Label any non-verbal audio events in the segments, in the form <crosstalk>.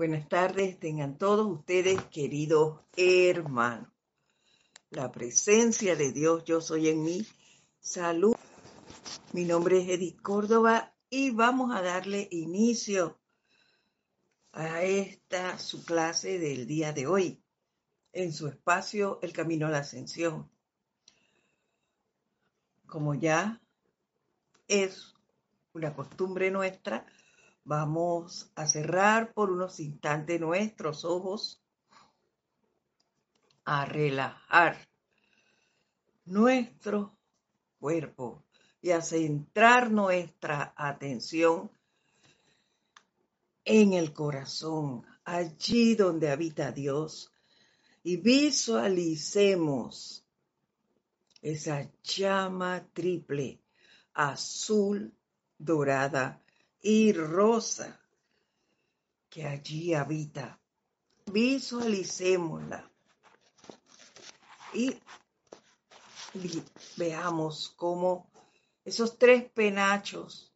Buenas tardes, tengan todos ustedes, queridos hermanos. La presencia de Dios, yo soy en mí. Salud. Mi nombre es Edith Córdoba y vamos a darle inicio a esta su clase del día de hoy en su espacio El Camino a la Ascensión. Como ya es una costumbre nuestra, vamos a cerrar por unos instantes nuestros ojos, a relajar nuestro cuerpo y a centrar nuestra atención en el corazón, allí donde habita Dios, y visualicemos esa llama triple, azul, dorada y rosa que allí habita. Visualicémosla y veamos cómo esos tres penachos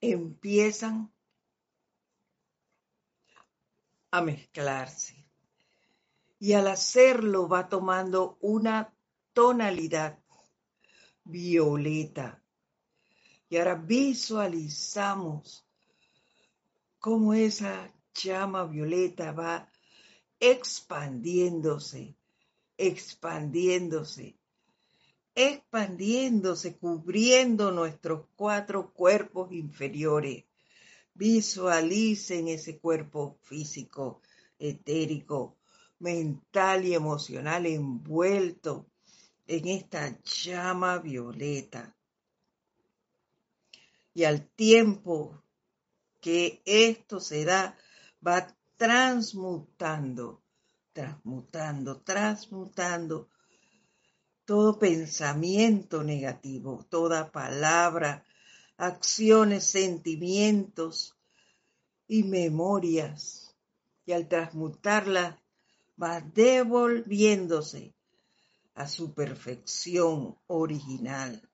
empiezan a mezclarse. Y al hacerlo va tomando una tonalidad violeta. Y ahora visualizamos cómo esa llama violeta va expandiéndose, expandiéndose, expandiéndose, cubriendo nuestros cuatro cuerpos inferiores. Visualicen ese cuerpo físico, etérico, mental y emocional envuelto en esta llama violeta. Y al tiempo que esto se da, va transmutando, transmutando, transmutando todo pensamiento negativo, toda palabra, acciones, sentimientos y memorias. Y al transmutarla va devolviéndose a su perfección original.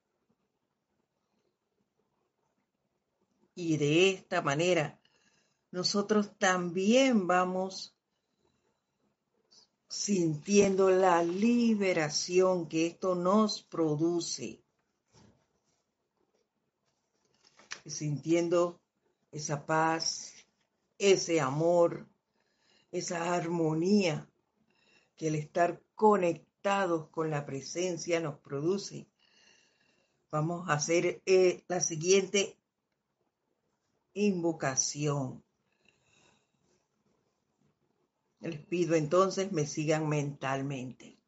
Y de esta manera, nosotros también vamos sintiendo la liberación que esto nos produce, sintiendo esa paz, ese amor, esa armonía que el estar conectados con la presencia nos produce. Vamos a hacer eh, la siguiente invocación. Les pido entonces me sigan mentalmente.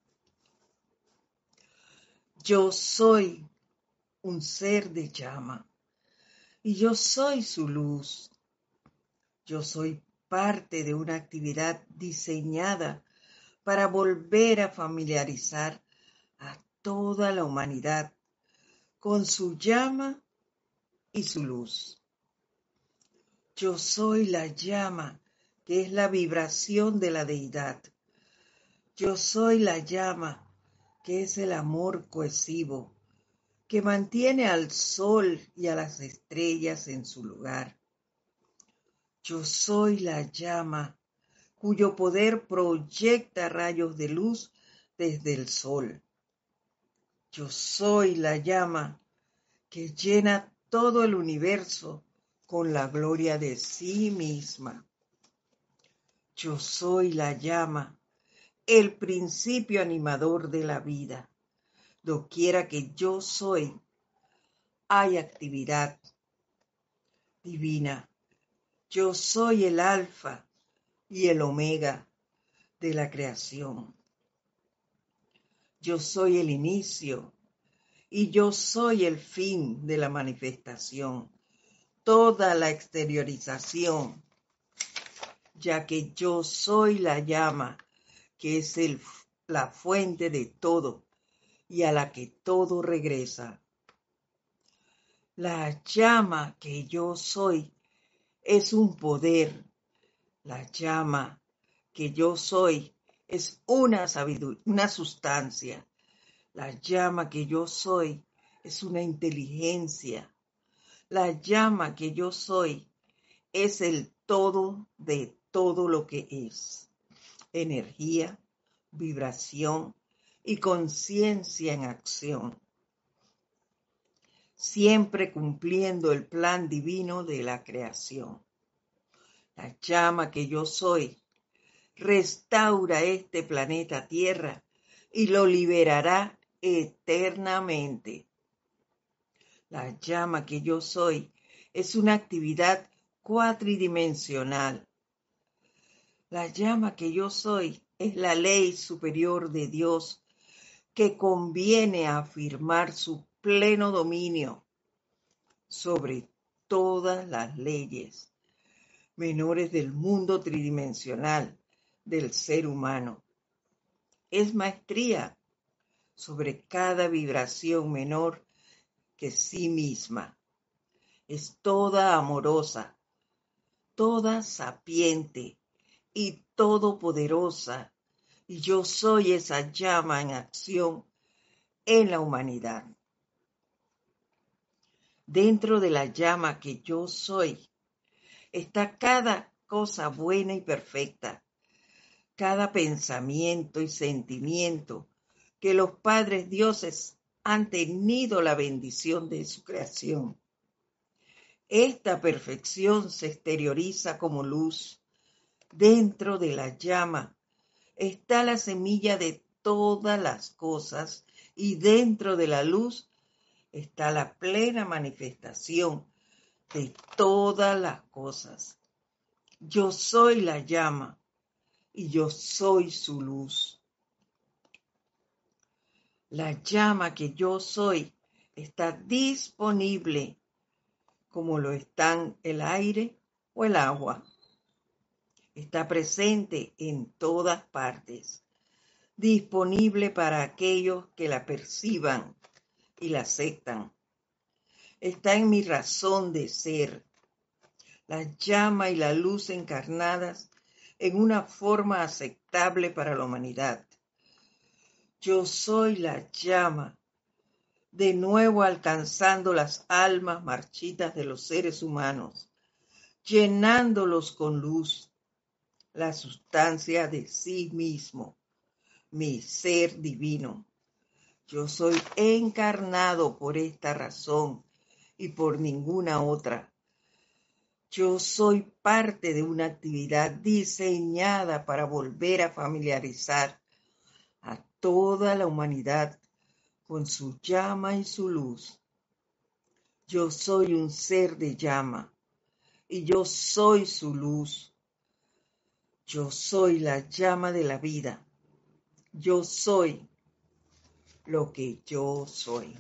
Yo soy un ser de llama y yo soy su luz. Yo soy parte de una actividad diseñada para volver a familiarizar a toda la humanidad con su llama y su luz. Yo soy la llama que es la vibración de la deidad. Yo soy la llama, que es el amor cohesivo, que mantiene al sol y a las estrellas en su lugar. Yo soy la llama, cuyo poder proyecta rayos de luz desde el sol. Yo soy la llama que llena todo el universo con la gloria de sí misma. Yo soy la llama, el principio animador de la vida. Doquiera que yo soy, hay actividad divina. Yo soy el alfa y el omega de la creación. Yo soy el inicio y yo soy el fin de la manifestación, toda la exteriorización ya que yo soy la llama, que es el, la fuente de todo y a la que todo regresa. La llama que yo soy es un poder. La llama que yo soy es una sabiduría, una sustancia. La llama que yo soy es una inteligencia. La llama que yo soy es el todo de todo lo que es. Energía, vibración y conciencia en acción. Siempre cumpliendo el plan divino de la creación. La llama que yo soy restaura este planeta Tierra y lo liberará eternamente. La llama que yo soy es una actividad cuatridimensional. La llama que yo soy es la ley superior de Dios que conviene afirmar su pleno dominio sobre todas las leyes menores del mundo tridimensional del ser humano. Es maestría sobre cada vibración menor que sí misma. Es toda amorosa, toda sapiente y todopoderosa, y yo soy esa llama en acción en la humanidad. Dentro de la llama que yo soy está cada cosa buena y perfecta, cada pensamiento y sentimiento que los padres dioses han tenido la bendición de su creación. Esta perfección se exterioriza como luz. Dentro de la llama está la semilla de todas las cosas y dentro de la luz está la plena manifestación de todas las cosas. Yo soy la llama y yo soy su luz. La llama que yo soy está disponible como lo están el aire o el agua. Está presente en todas partes, disponible para aquellos que la perciban y la aceptan. Está en mi razón de ser. La llama y la luz encarnadas en una forma aceptable para la humanidad. Yo soy la llama, de nuevo alcanzando las almas marchitas de los seres humanos, llenándolos con luz, la sustancia de sí mismo, mi ser divino. Yo soy encarnado por esta razón y por ninguna otra. Yo soy parte de una actividad diseñada para volver a familiarizar toda la humanidad con su llama y su luz. Yo soy un ser de llama y yo soy su luz. Yo soy la llama de la vida. Yo soy lo que yo soy.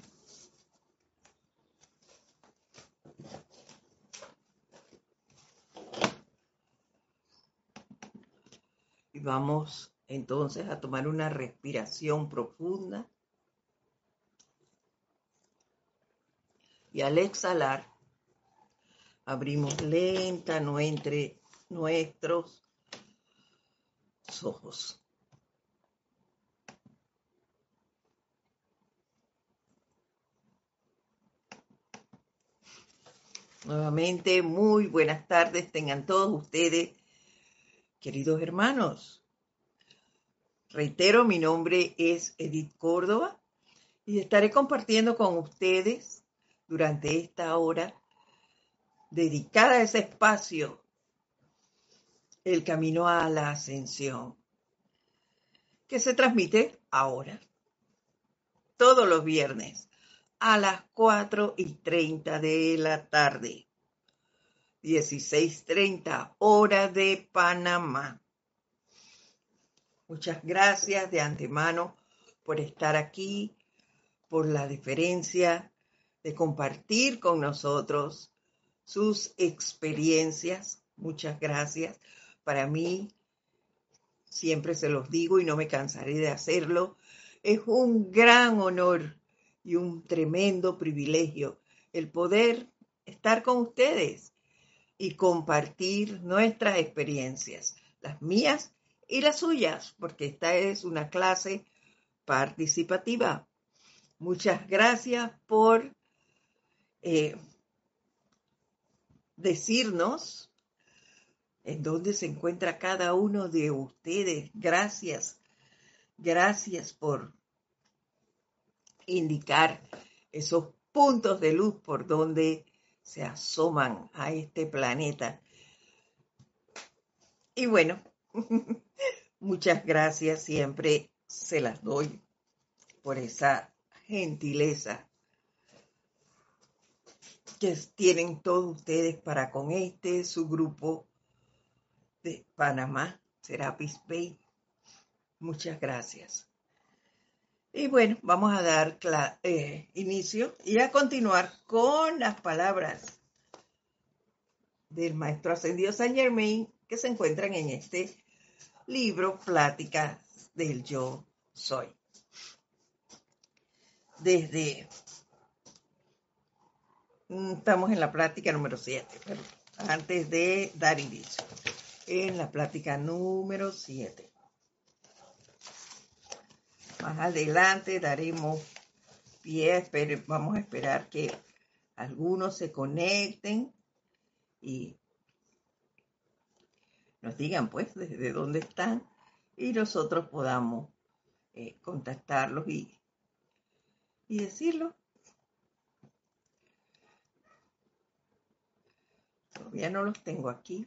vamos entonces a tomar una respiración profunda. Y al exhalar, abrimos lenta entre nuestros ojos. Nuevamente, muy buenas tardes tengan todos ustedes Queridos hermanos, reitero, mi nombre es Edith Córdoba y estaré compartiendo con ustedes durante esta hora dedicada a ese espacio, el camino a la ascensión, que se transmite ahora, todos los viernes, a las 4 y 30 de la tarde 16.30 hora de Panamá. Muchas gracias de antemano por estar aquí, por la diferencia de compartir con nosotros sus experiencias. Muchas gracias. Para mí, siempre se los digo y no me cansaré de hacerlo, es un gran honor y un tremendo privilegio el poder estar con ustedes y compartir nuestras experiencias, las mías y las suyas, porque esta es una clase participativa. Muchas gracias por eh, decirnos en dónde se encuentra cada uno de ustedes. Gracias, gracias por indicar esos puntos de luz por donde se asoman a este planeta. Y bueno, <laughs> muchas gracias, siempre se las doy por esa gentileza que tienen todos ustedes para con este, su grupo de Panamá, Serapis Bay. Muchas gracias. Y bueno, vamos a dar eh, inicio y a continuar con las palabras del maestro ascendido Saint Germain que se encuentran en este libro Pláticas del Yo Soy. Desde mm, estamos en la plática número 7, pero antes de dar inicio, en la plática número 7. Más adelante daremos pie, vamos a esperar que algunos se conecten y nos digan pues desde dónde están y nosotros podamos eh, contactarlos y, y decirlo. Todavía no los tengo aquí.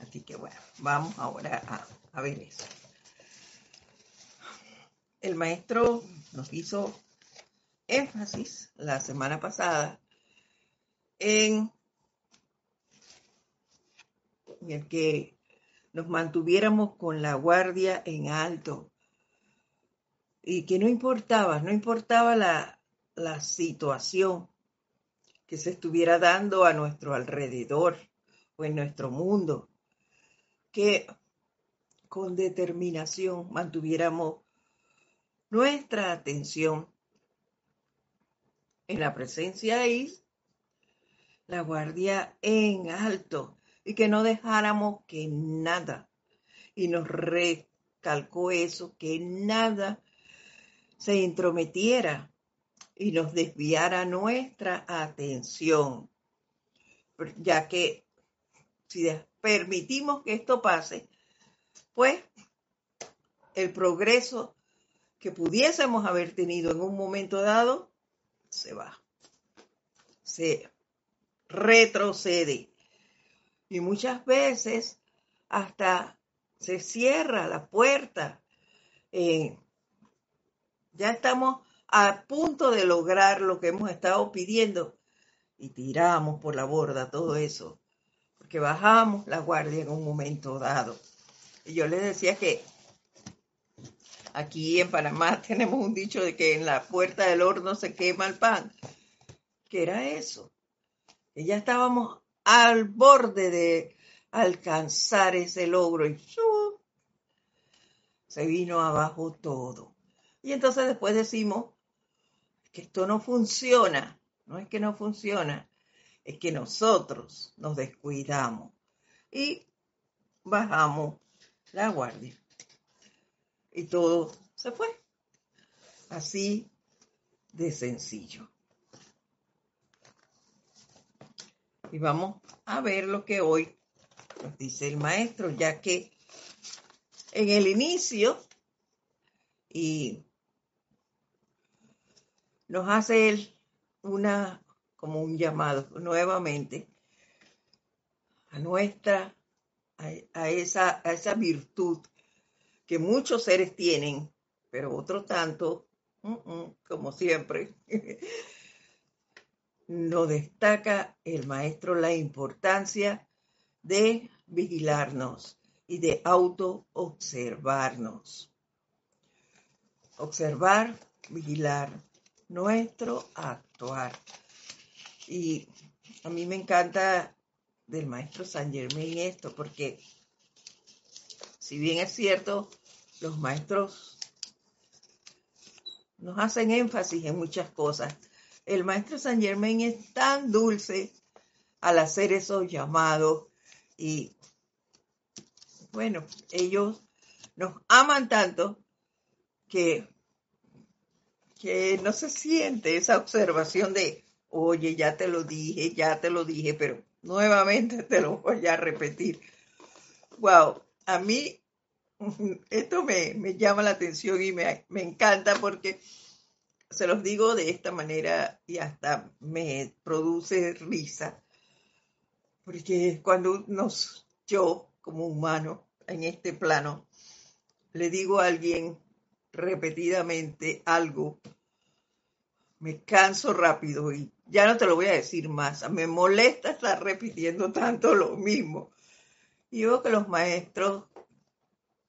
Así que bueno, vamos ahora a, a ver eso. El maestro nos hizo énfasis la semana pasada en el que nos mantuviéramos con la guardia en alto. Y que no importaba, no importaba la, la situación que se estuviera dando a nuestro alrededor o en nuestro mundo, que con determinación mantuviéramos nuestra atención en la presencia ahí, la guardia en alto, y que no dejáramos que nada, y nos recalcó eso, que nada se intrometiera y nos desviara nuestra atención, ya que si permitimos que esto pase, pues el progreso que pudiésemos haber tenido en un momento dado se va, se retrocede y muchas veces hasta se cierra la puerta. Eh, ya estamos a punto de lograr lo que hemos estado pidiendo y tiramos por la borda todo eso, porque bajamos la guardia en un momento dado. Y yo les decía que aquí en Panamá <laughs> tenemos un dicho de que en la puerta del horno se quema el pan. ¿Qué era eso? Que ya estábamos al borde de alcanzar ese logro y se vino abajo todo. Y entonces después decimos que esto no funciona. No es que no funciona, es que nosotros nos descuidamos y bajamos la guardia. Y todo se fue. Así de sencillo. Y vamos a ver lo que hoy nos dice el maestro, ya que en el inicio y nos hace él una como un llamado nuevamente a nuestra a, esa a esa virtud que muchos seres tienen, pero otro tanto mm, mm, como siempre <laughs> nos destaca el maestro la importancia de vigilarnos y de auto-observarnos. Observar, vigilar nuestro actuar. Y a mí me encanta del maestro San Germain esto, porque si bien es cierto, los maestros nos hacen énfasis en muchas cosas, el maestro San Germain es tan dulce al hacer esos llamados y bueno, ellos nos aman tanto que, que no se siente esa observación de, oye, ya te lo dije, ya te lo dije, pero nuevamente te lo voy a repetir. Wow, a mí <laughs> esto me, llama la atención y me, me encanta porque se los digo de esta manera y hasta me produce risa. Porque cuando nos, yo como humano en este plano, le digo a alguien repetidamente algo, me canso rápido y ya no te lo voy a decir más. Me molesta estar repitiendo tanto lo mismo. Y veo que los maestros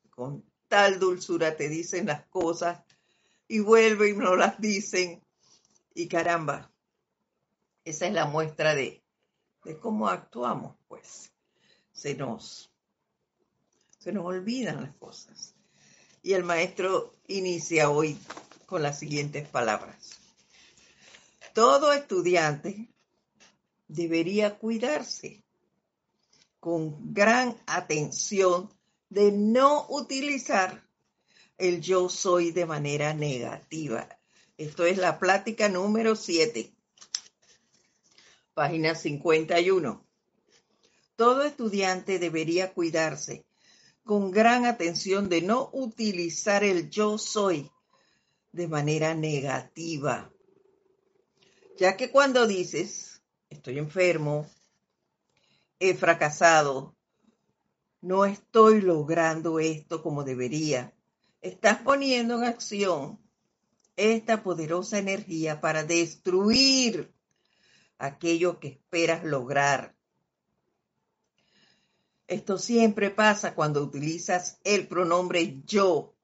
con tal dulzura te dicen las cosas y vuelven y no las dicen. Y caramba, esa es la muestra de, de cómo actuamos, pues. Se nos, se nos olvidan las cosas. Y el maestro inicia hoy con las siguientes palabras. Todo estudiante debería cuidarse con gran atención de no utilizar el yo soy de manera negativa. Esto es la plática número 7, página 51. Todo estudiante debería cuidarse con gran atención de no utilizar el yo soy de manera negativa. Ya que cuando dices, estoy enfermo, he fracasado, no estoy logrando esto como debería, estás poniendo en acción esta poderosa energía para destruir aquello que esperas lograr. Esto siempre pasa cuando utilizas el pronombre yo,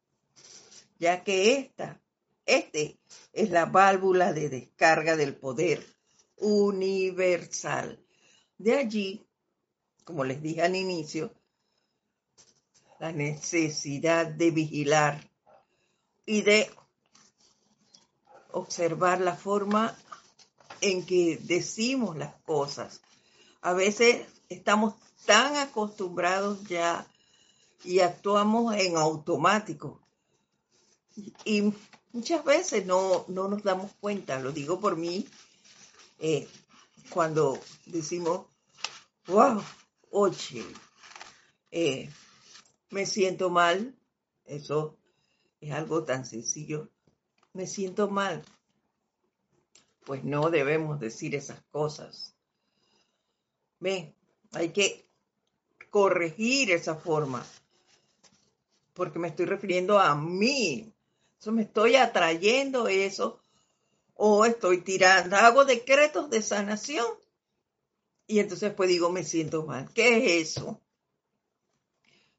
ya que esta, este es la válvula de descarga del poder universal. De allí, como les dije al inicio, la necesidad de vigilar y de observar la forma en que decimos las cosas. A veces estamos tan acostumbrados ya y actuamos en automático. Y muchas veces no, nos damos cuenta, lo digo por mí, eh, cuando decimos, wow, oye, eh, me siento mal, eso es algo tan sencillo, me siento mal. Pues no debemos decir esas cosas. Ven, hay que corregir esa forma, porque me estoy refiriendo a mí. Eso me estoy atrayendo eso o estoy tirando, hago decretos de sanación y entonces pues digo, me siento mal. ¿Qué es eso?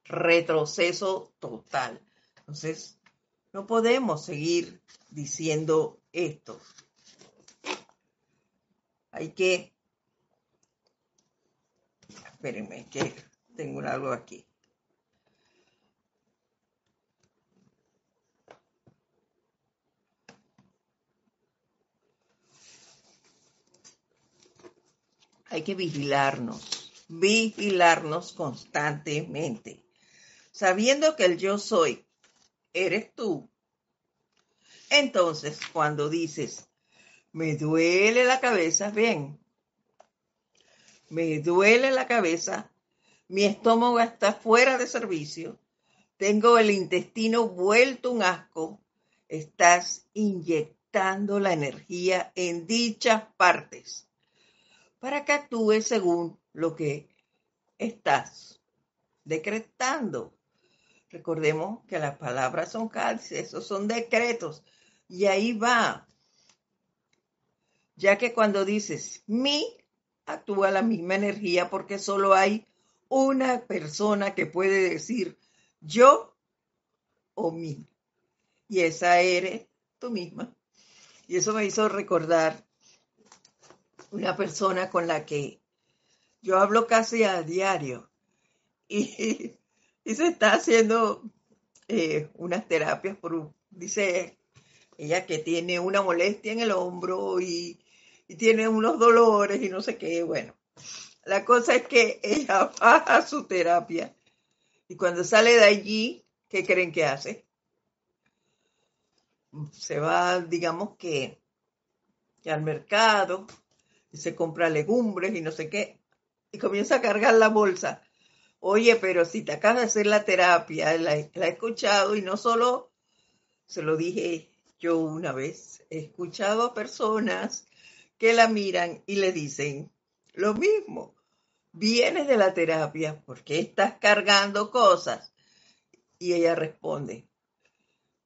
Retroceso total. Entonces, no podemos seguir diciendo esto. Hay que... Espérenme, que tengo algo aquí. Hay que vigilarnos, vigilarnos constantemente, sabiendo que el yo soy, eres tú. Entonces, cuando dices, me duele la cabeza, bien, me duele la cabeza, mi estómago está fuera de servicio, tengo el intestino vuelto un asco, estás inyectando la energía en dichas partes para que actúes según lo que estás decretando. Recordemos que las palabras son cálices, esos son decretos. Y ahí va. Ya que cuando dices mi, actúa la misma energía porque solo hay una persona que puede decir yo o mí. Y esa eres tú misma. Y eso me hizo recordar una persona con la que yo hablo casi a diario <laughs> y, se está haciendo eh, unas terapias por, dice ella que tiene una molestia en el hombro y, y tiene unos dolores y no sé qué, bueno. La cosa es que ella <laughs> va a su terapia y cuando sale de allí, ¿qué creen que hace? Se va, digamos que, al mercado y se compra legumbres y no sé qué. y comienza a cargar la bolsa. Oye, pero si te acabas de hacer la terapia, la, la he escuchado y no solo se lo dije yo una vez, he escuchado a personas que la miran y le dicen lo mismo. Vienes de la terapia porque estás cargando cosas. Y ella responde,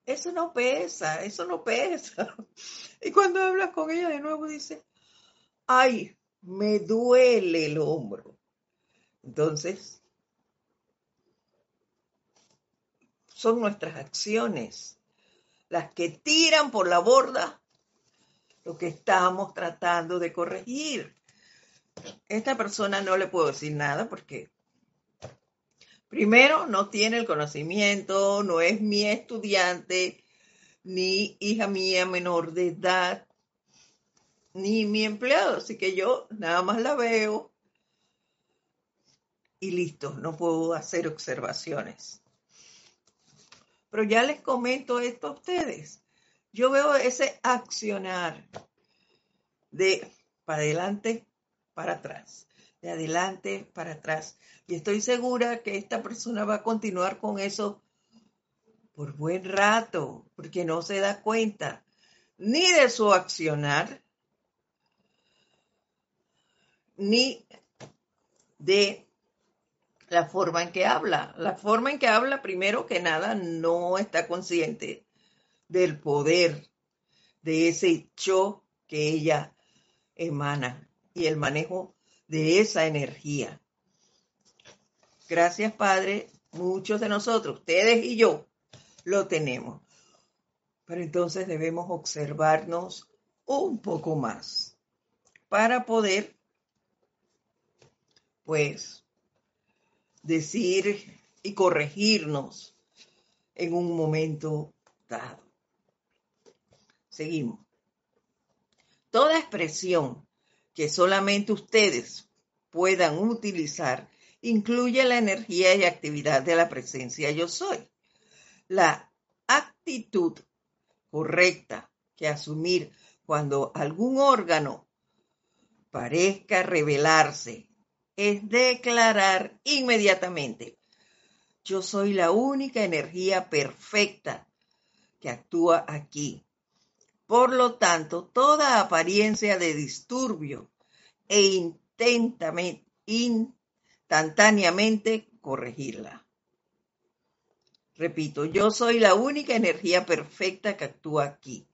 eso no pesa, eso no pesa. <laughs> Y cuando hablas con ella de nuevo dice, ay, me duele el hombro. Entonces, son nuestras acciones las que tiran por la borda lo que estamos tratando de corregir. Esta persona no le puedo decir nada porque primero no tiene el conocimiento, no es mi estudiante, ni hija mía menor de edad, ni mi empleado, así que yo nada más la veo y listo, no puedo hacer observaciones. Pero ya les comento esto a ustedes. Yo veo ese accionar de para adelante, para atrás, de adelante, para atrás. Y estoy segura que esta persona va a continuar con eso por buen rato, porque no se da cuenta ni de su accionar, ni de la forma en que habla. La forma en que habla, primero que nada, no está consciente del poder de ese yo que ella emana y el manejo de esa energía. Gracias, Padre. Muchos de nosotros, ustedes y yo, lo tenemos. Pero entonces debemos observarnos un poco más para poder, pues, decir y corregirnos en un momento dado. Seguimos. Toda expresión que solamente ustedes puedan utilizar incluye la energía y actividad de la presencia yo soy. La actitud correcta que asumir cuando algún órgano parezca revelarse es declarar inmediatamente, yo soy la única energía perfecta que actúa aquí. Por lo tanto, toda apariencia de disturbio e instantáneamente corregirla. Repito, yo soy la única energía perfecta que actúa aquí.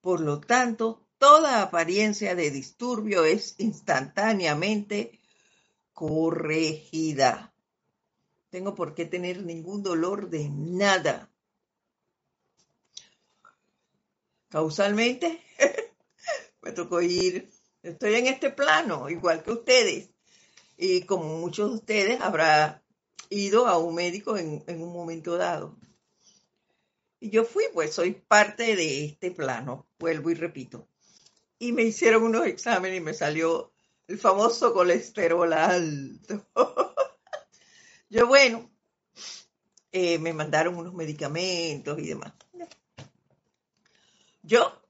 Por lo tanto, toda apariencia de disturbio es instantáneamente corregida. Tengo por qué tener ningún dolor de nada. Causalmente, <laughs> me tocó ir, estoy en este plano, igual que ustedes. Y como muchos de ustedes habrá ido a un médico en, en un momento dado. Y yo fui, pues soy parte de este plano, vuelvo y repito. Y me hicieron unos exámenes y me salió el famoso colesterol alto. <laughs> Yo, bueno, eh, me mandaron unos medicamentos y demás. Yo,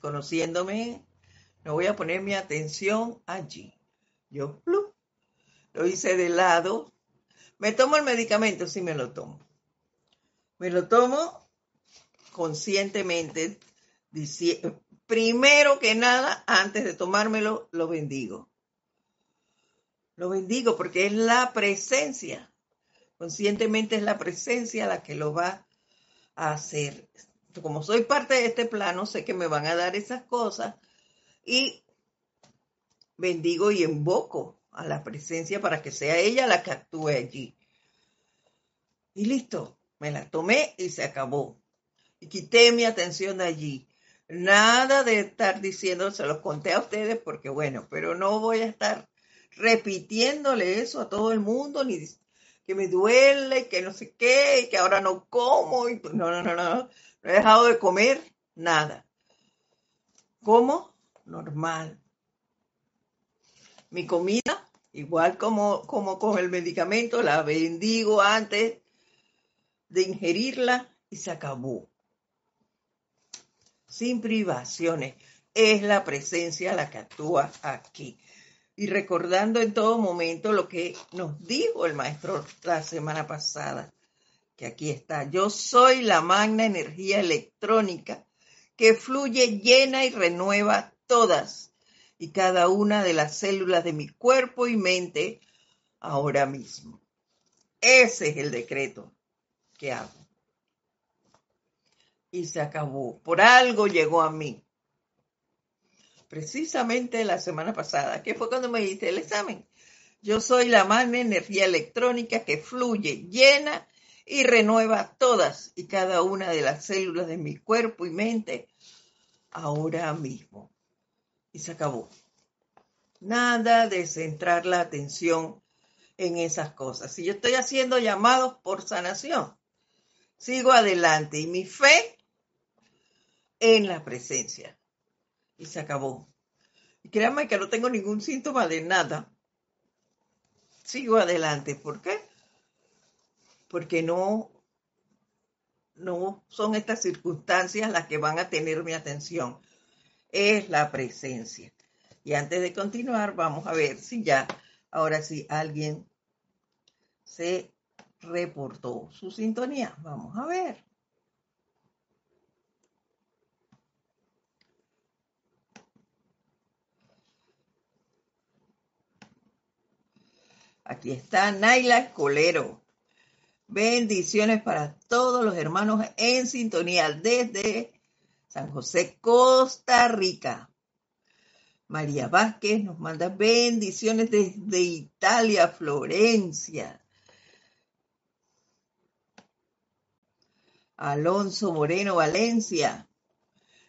conociéndome, no voy a poner mi atención allí. Yo, lo hice de lado. Me tomo el medicamento, sí me lo tomo. Me lo tomo conscientemente, primero que nada, antes de tomármelo, lo bendigo. Lo bendigo porque es la presencia. Conscientemente es la presencia la que lo va a hacer. Como soy parte de este plano, sé que me van a dar esas cosas y bendigo y invoco a la presencia para que sea ella la que actúe allí. Y listo, me la tomé y se acabó. Y quité mi atención de allí. Nada de estar diciendo, se los conté a ustedes porque bueno, pero no voy a estar repitiéndole eso a todo el mundo, ni que me duele, que no sé qué, y que ahora no como, y no, no, no, no, no he dejado de comer nada. Como normal. Mi comida, igual como, como con el medicamento, la bendigo antes de ingerirla y se acabó sin privaciones. Es la presencia la que actúa aquí. y recordando en todo momento lo que nos dijo el maestro la semana pasada, que aquí está, yo soy la magna energía electrónica que fluye, llena y renueva todas y cada una de las células de mi cuerpo y mente ahora mismo. Ese es el decreto que hago. Y se acabó. Por algo llegó a mí precisamente la semana pasada, que fue cuando me hice el examen. Yo soy la magna energía electrónica que fluye, llena y renueva todas y cada una de las células de mi cuerpo y mente ahora mismo. Y se acabó. Nada de centrar la atención en esas cosas. Si yo estoy haciendo llamados por sanación, sigo adelante y mi fe en la presencia y se acabó. Y créanme que no tengo ningún síntoma de nada. Sigo adelante. ¿Por qué? Porque no, no son estas circunstancias las que van a tener mi atención. Es la presencia. Y antes de continuar, vamos a ver si ya, ahora sí, alguien se reportó su sintonía. Vamos a ver. Aquí está Naila Escolero. Bendiciones para todos los hermanos en sintonía desde San José, Costa Rica. María Vázquez nos manda bendiciones desde Italia, Florencia. Alonso Moreno Valencia,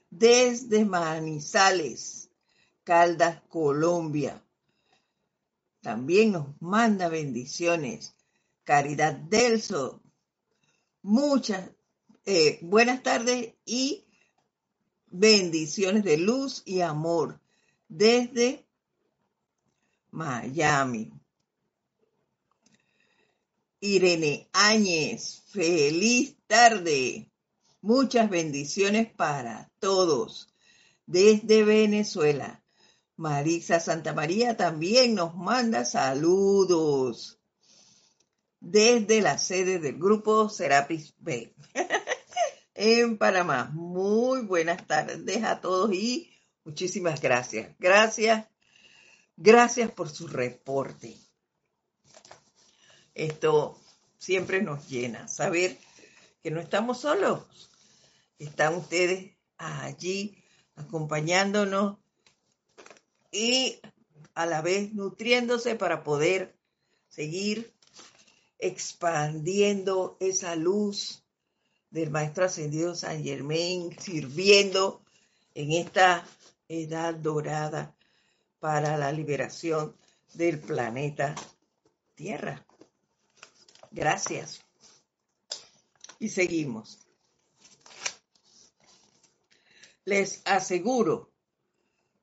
desde Manizales, Caldas, Colombia. También nos manda bendiciones. Caridad Delso. Muchas eh, buenas tardes y bendiciones de luz y amor desde Miami. Irene Áñez, feliz tarde. Muchas bendiciones para todos desde Venezuela. Marisa Santa María también nos manda saludos desde la sede del grupo Serapis B <laughs> en Panamá. Muy buenas tardes a todos y muchísimas gracias. Gracias, gracias por su reporte. Esto siempre nos llena, saber que no estamos solos. Están ustedes allí acompañándonos y a la vez nutriéndose para poder seguir expandiendo esa luz del Maestro Ascendido San Germain, sirviendo en esta edad dorada para la liberación del planeta Tierra. Gracias. Y seguimos. Les aseguro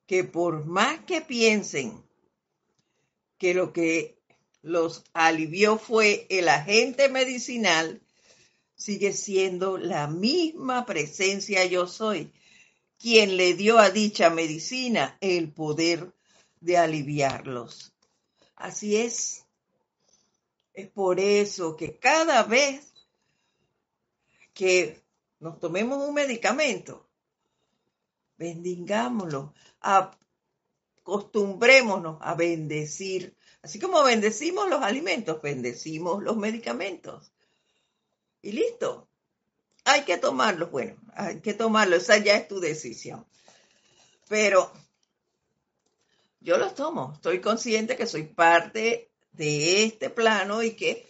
que por más que piensen que lo que los alivió fue el agente medicinal, sigue siendo la misma presencia yo soy, quien le dio a dicha medicina el poder de aliviarlos. Así es. Es por eso que cada vez que nos tomemos un medicamento, bendigámoslo, acostumbrémonos a bendecir. Así como bendecimos los alimentos, bendecimos los medicamentos. Y listo. Hay que tomarlos. Bueno, hay que tomarlos. Esa ya es tu decisión. Pero yo los tomo. Estoy consciente que soy parte de este plano y que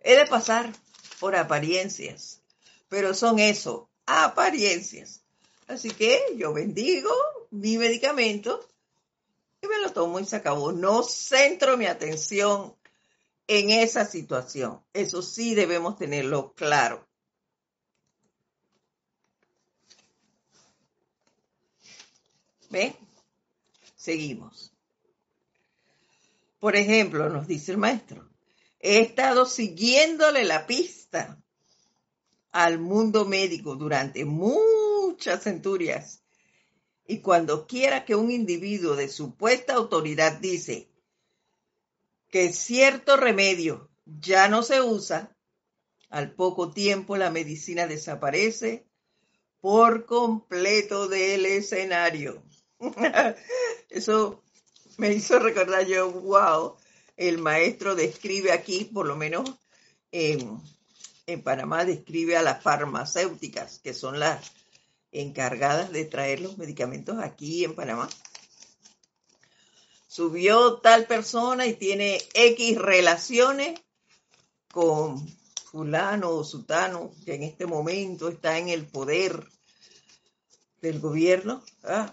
he de pasar por apariencias. Pero son eso, apariencias. Así que yo bendigo mi medicamento y me lo tomo y se acabó. No centro mi atención en esa situación. Eso sí debemos tenerlo claro. ¿Ven? Seguimos. Por ejemplo, nos dice el maestro, he estado siguiéndole la pista al mundo médico durante muchas centurias Y cuando quiera que un individuo de supuesta autoridad dice que cierto remedio ya no se usa, al poco tiempo la medicina desaparece por completo del escenario. <laughs> Eso me hizo recordar yo, wow, el maestro describe aquí, por lo menos en, en Panamá, describe a las farmacéuticas, que son las encargadas de traer los medicamentos aquí en Panamá. Subió tal persona y tiene X relaciones con fulano o sutano que en este momento está en el poder del gobierno. Ah,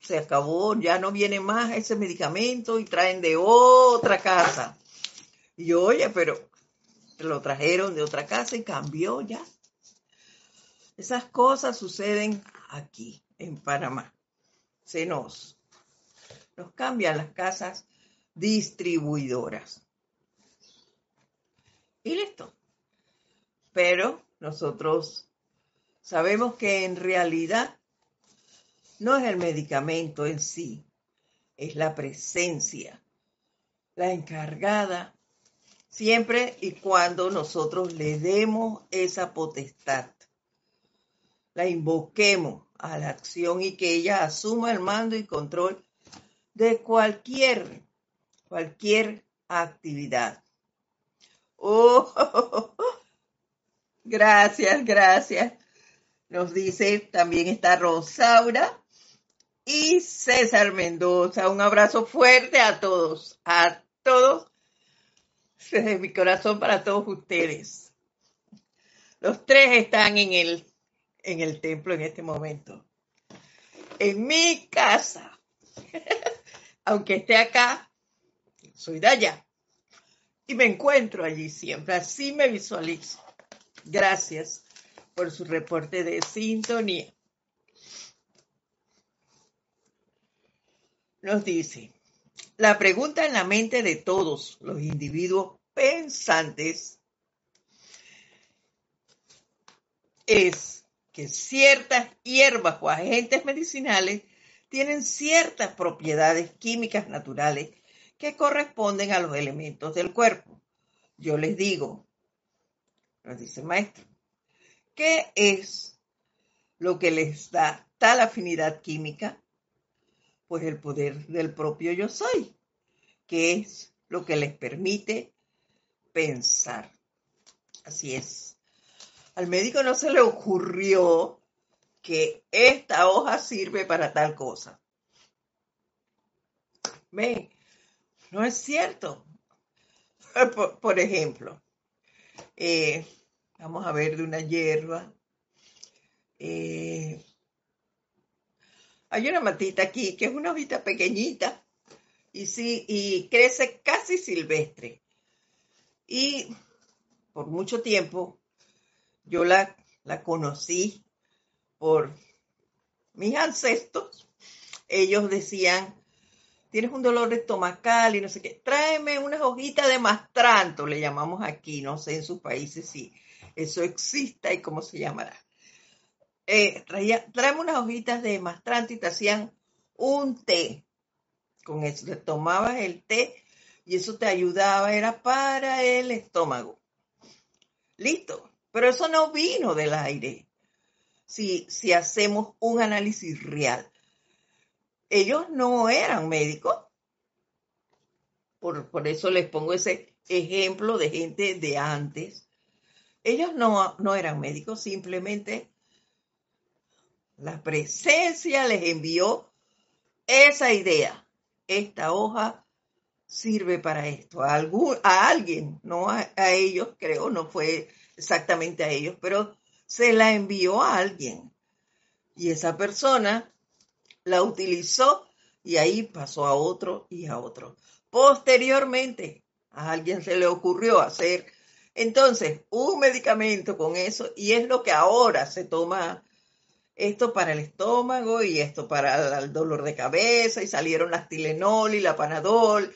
se acabó, ya no viene más ese medicamento y traen de otra casa. Y oye, pero lo trajeron de otra casa y cambió ya. Esas cosas suceden aquí, en Panamá. Se nos, nos cambian las casas distribuidoras. Y listo. Pero nosotros sabemos que en realidad no es el medicamento en sí, es la presencia, la encargada, siempre y cuando nosotros le demos esa potestad, la invoquemos a la acción y que ella asuma el mando y control de cualquier, cualquier actividad. Oh, <laughs> gracias, gracias. Nos dice, también está Rosaura y César Mendoza. Un abrazo fuerte a todos, a todos, desde mi corazón para todos ustedes. Los tres están en el, en el templo en este momento. En mi casa. <laughs> Aunque esté acá, soy de allá. Y me encuentro allí siempre. Así me visualizo. Gracias por su reporte de sintonía. nos dice, la pregunta en la mente de todos los individuos pensantes es que ciertas hierbas o agentes medicinales tienen ciertas propiedades químicas naturales que corresponden a los elementos del cuerpo. Yo les digo, nos dice el maestro, ¿qué es lo que les da tal afinidad química? pues el poder del propio yo soy, que es lo que les permite pensar. Así es. Al médico no se le ocurrió que esta hoja sirve para tal cosa. Ven, no es cierto. Por, ejemplo, eh, vamos a ver de una hierba. Eh, hay una matita aquí que es una hojita pequeñita y sí, y crece casi silvestre. Y por mucho tiempo yo la, la conocí por mis ancestros. Ellos decían, tienes un dolor estomacal y no sé qué, tráeme unas hojitas de mastranto, le llamamos aquí, no sé en sus países si eso exista y cómo se llamará eh, traía, unas hojitas de mastrante y te hacían un té. Con eso te tomabas el té y eso te ayudaba, era para el estómago. Listo. Pero eso no vino del aire. Si, si hacemos un análisis real. Ellos no eran médicos. Por, por eso les pongo ese ejemplo de gente de antes. Ellos no, no eran médicos, simplemente la presencia les envió esa idea. Esta hoja sirve para esto. A, algún, a alguien, no a, ellos, creo, no fue exactamente a ellos, pero se la envió a alguien. Y esa persona la utilizó y ahí pasó a otro y a otro. Posteriormente, a alguien se le ocurrió hacer entonces un medicamento con eso y es lo que ahora se toma esto para el estómago y esto para el dolor de cabeza y salieron las Tilenol y la Panadol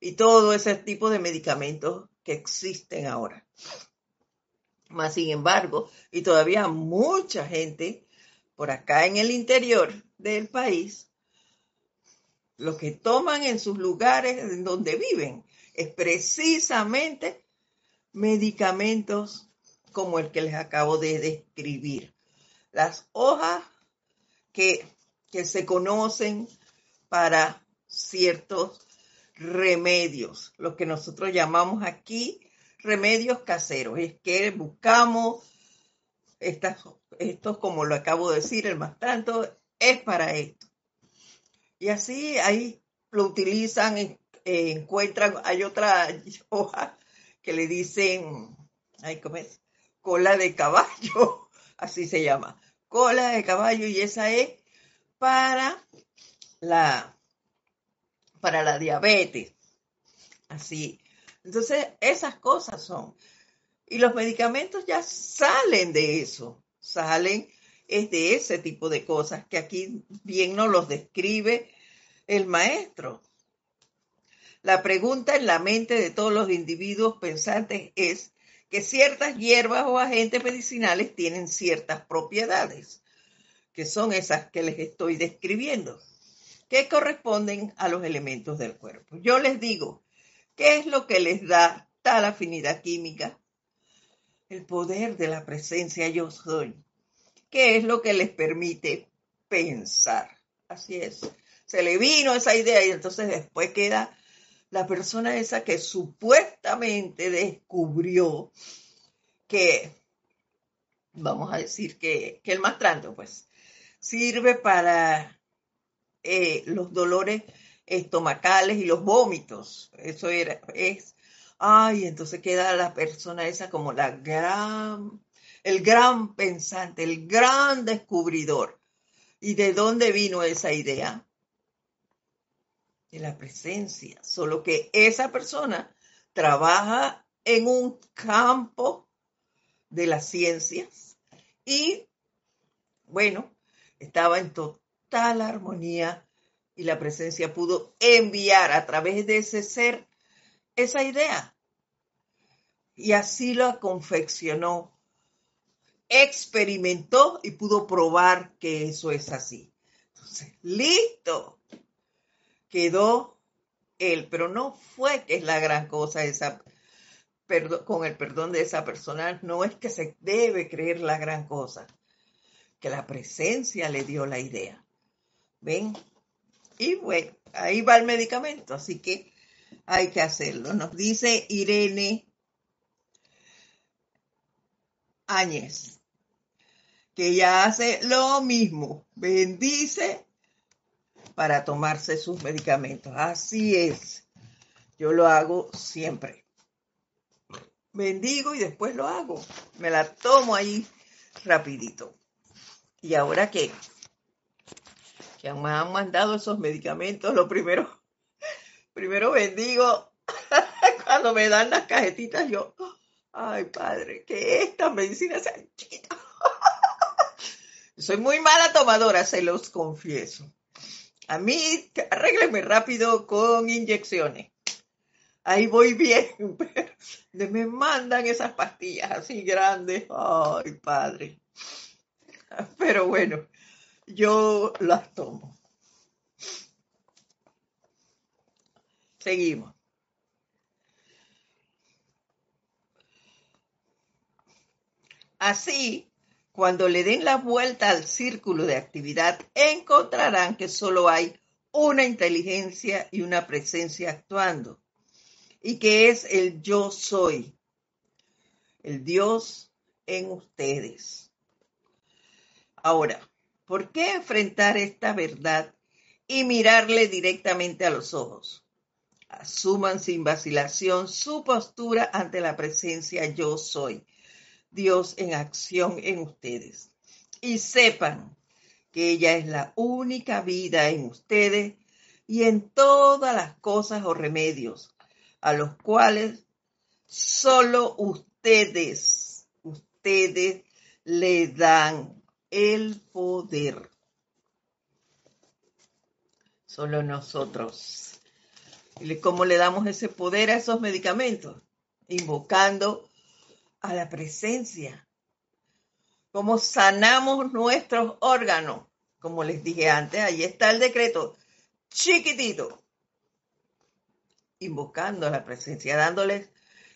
y todo ese tipo de medicamentos que existen ahora. Más sin embargo, y todavía mucha gente por acá en el interior del país, lo que toman en sus lugares en donde viven es precisamente medicamentos como el que les acabo de describir. Las hojas que, que se conocen para ciertos remedios, lo que nosotros llamamos aquí remedios caseros. Es que buscamos estas, estos, como lo acabo de decir, el más tanto, es para esto. Y así ahí lo utilizan, eh, encuentran, hay otra <laughs> hoja que le dicen, ay, ¿cómo? Cola de caballo, <laughs> así se llama, cola de caballo y esa es para la, para la diabetes. Así. Entonces, esas cosas son. Y los medicamentos ya salen de eso, salen es de ese tipo de cosas que aquí bien nos los describe el maestro. La pregunta en la mente de todos los individuos pensantes es que ciertas hierbas o agentes medicinales tienen ciertas propiedades, que son esas que les estoy describiendo, que corresponden a los elementos del cuerpo. Yo les digo, ¿qué es lo que les da tal afinidad química? El poder de la presencia yo soy ¿Qué es lo que les permite pensar. Así es. Se le vino esa idea y entonces después queda la persona esa que supuestamente descubrió que, vamos a decir que, el mastranto, pues, sirve para eh, los dolores estomacales y los vómitos. Eso era, es, ay, entonces queda la persona esa como la gran el gran pensante, el gran descubridor. ¿Y de dónde vino esa idea? De la presencia. Solo que esa persona trabaja en un campo de las ciencias y, bueno, estaba en total armonía y la presencia pudo enviar a través de ese ser esa idea. Y así lo confeccionó experimentó y pudo probar que eso es así. Entonces, listo. Quedó él, pero no fue que es la gran cosa esa, con el perdón de esa persona, no es que se debe creer la gran cosa, que la presencia le dio la idea. ¿Ven? Y bueno, ahí va el medicamento, así que hay que hacerlo. Nos dice Irene Áñez que ella hace lo mismo, bendice para tomarse sus medicamentos. Así es, yo lo hago siempre. Bendigo y después lo hago. Me la tomo ahí rapidito. Y ahora que, que me han mandado esos medicamentos, lo primero, <laughs> primero bendigo <laughs> cuando me dan las cajetitas, yo, ay padre, que estas medicinas sean chiquitas. <laughs> Soy muy mala tomadora, se los confieso. A mí, arréglenme rápido con inyecciones. Ahí voy bien. Me mandan esas pastillas así grandes. Ay, padre. Pero bueno, yo las tomo. Seguimos. Así, cuando le den la vuelta al círculo de actividad, encontrarán que solo hay una inteligencia y una presencia actuando, y que es el yo soy, el Dios en ustedes. Ahora, ¿por qué enfrentar esta verdad y mirarle directamente a los ojos? Asuman sin vacilación su postura ante la presencia yo soy Dios en acción en ustedes. Y sepan que ella es la única vida en ustedes y en todas las cosas o remedios a los cuales solo ustedes, ustedes le dan el poder. Solo nosotros. ¿Y cómo le damos ese poder a esos medicamentos? Invocando a la presencia, cómo sanamos nuestros órganos como les dije antes, ahí está el decreto chiquitito, invocando a la presencia, dándoles